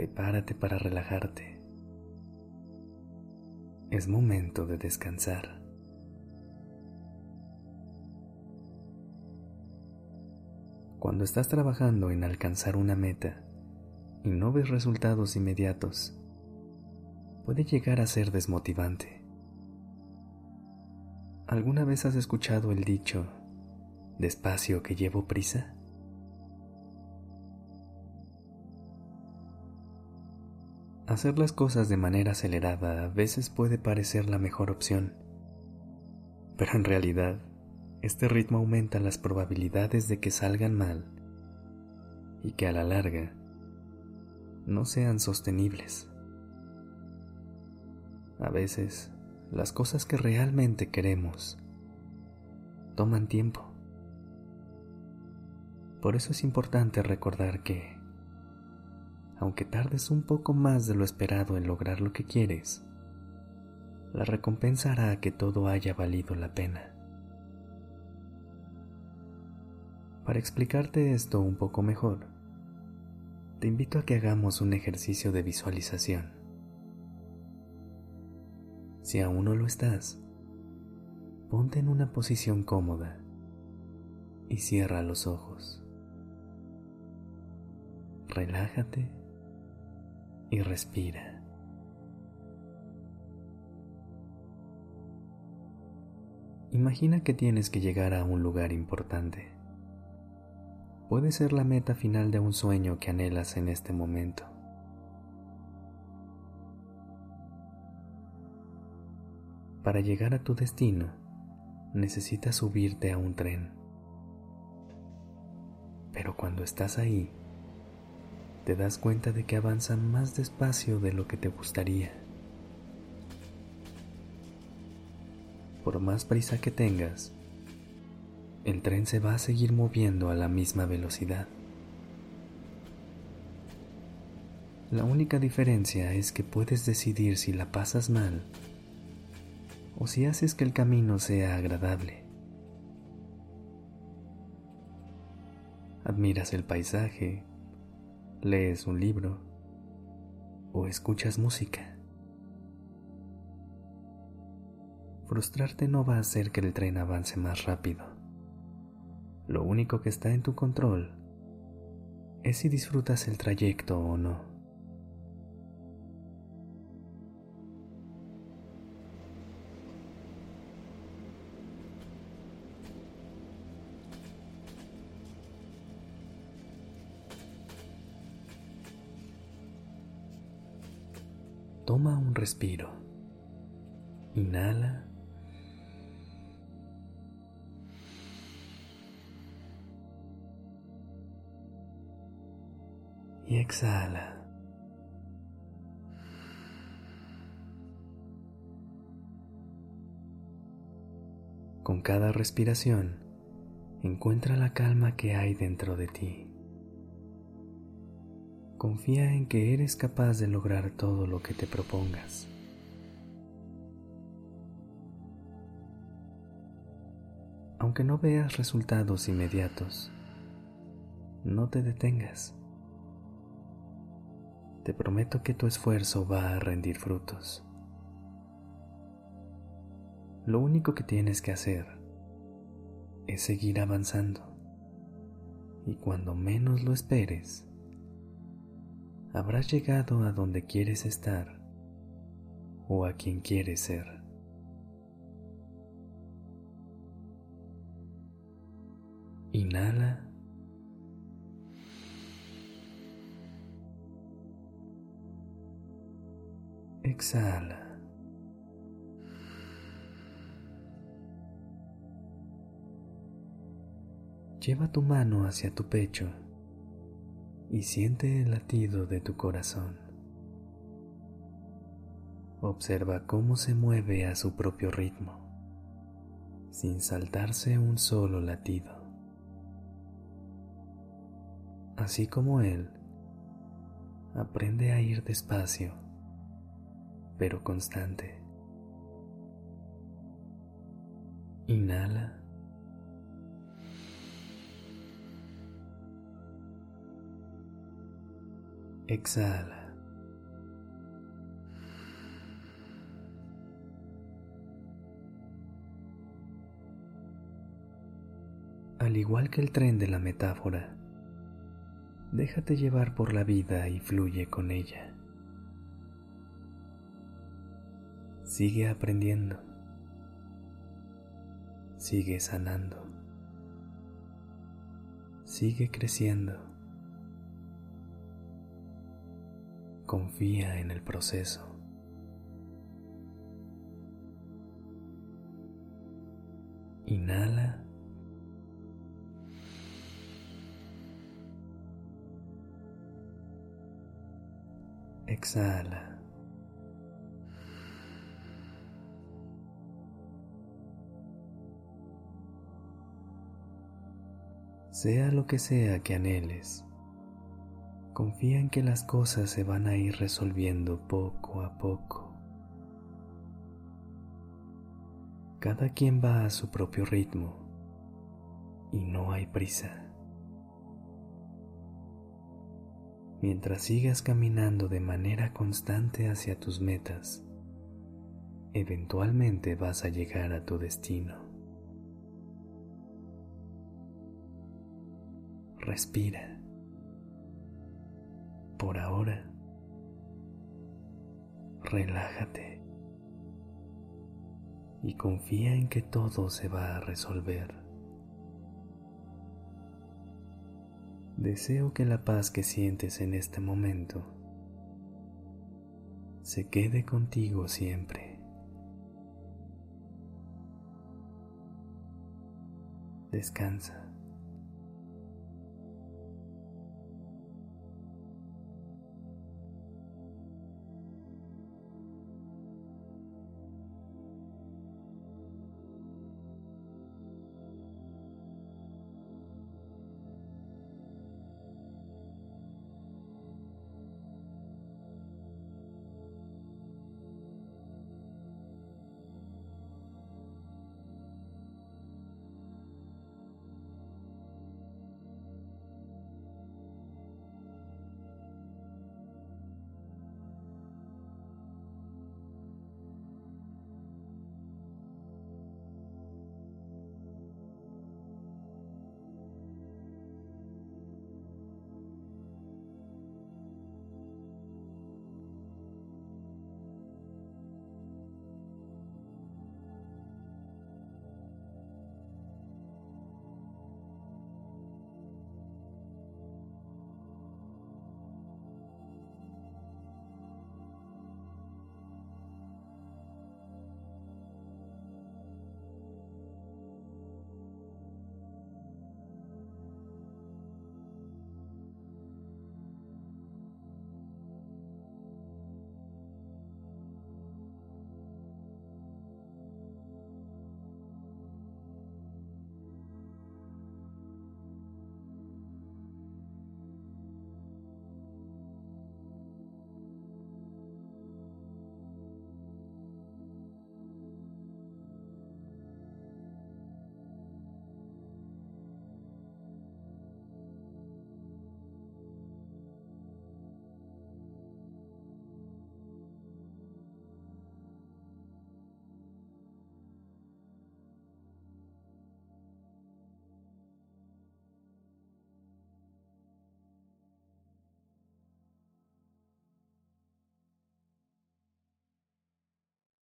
Prepárate para relajarte. Es momento de descansar. Cuando estás trabajando en alcanzar una meta y no ves resultados inmediatos, puede llegar a ser desmotivante. ¿Alguna vez has escuchado el dicho, despacio que llevo prisa? Hacer las cosas de manera acelerada a veces puede parecer la mejor opción, pero en realidad este ritmo aumenta las probabilidades de que salgan mal y que a la larga no sean sostenibles. A veces, las cosas que realmente queremos toman tiempo. Por eso es importante recordar que, aunque tardes un poco más de lo esperado en lograr lo que quieres, la recompensa hará que todo haya valido la pena. Para explicarte esto un poco mejor, te invito a que hagamos un ejercicio de visualización. Si aún no lo estás, ponte en una posición cómoda y cierra los ojos. Relájate y respira. Imagina que tienes que llegar a un lugar importante puede ser la meta final de un sueño que anhelas en este momento. Para llegar a tu destino, necesitas subirte a un tren. Pero cuando estás ahí, te das cuenta de que avanza más despacio de lo que te gustaría. Por más prisa que tengas, el tren se va a seguir moviendo a la misma velocidad. La única diferencia es que puedes decidir si la pasas mal o si haces que el camino sea agradable. Admiras el paisaje, lees un libro o escuchas música. Frustrarte no va a hacer que el tren avance más rápido. Lo único que está en tu control es si disfrutas el trayecto o no. Toma un respiro. Inhala y exhala. Con cada respiración, encuentra la calma que hay dentro de ti. Confía en que eres capaz de lograr todo lo que te propongas. Aunque no veas resultados inmediatos, no te detengas te prometo que tu esfuerzo va a rendir frutos. Lo único que tienes que hacer es seguir avanzando y cuando menos lo esperes, habrás llegado a donde quieres estar o a quien quieres ser. Inhala Exhala. Lleva tu mano hacia tu pecho y siente el latido de tu corazón. Observa cómo se mueve a su propio ritmo, sin saltarse un solo latido. Así como él, aprende a ir despacio, pero constante. Inhala. Exhala. Al igual que el tren de la metáfora, déjate llevar por la vida y fluye con ella. Sigue aprendiendo. Sigue sanando. Sigue creciendo. Confía en el proceso. Inhala. Exhala. Sea lo que sea que anheles, confía en que las cosas se van a ir resolviendo poco a poco. Cada quien va a su propio ritmo y no hay prisa. Mientras sigas caminando de manera constante hacia tus metas, eventualmente vas a llegar a tu destino. Respira por ahora. Relájate y confía en que todo se va a resolver. Deseo que la paz que sientes en este momento se quede contigo siempre. Descansa.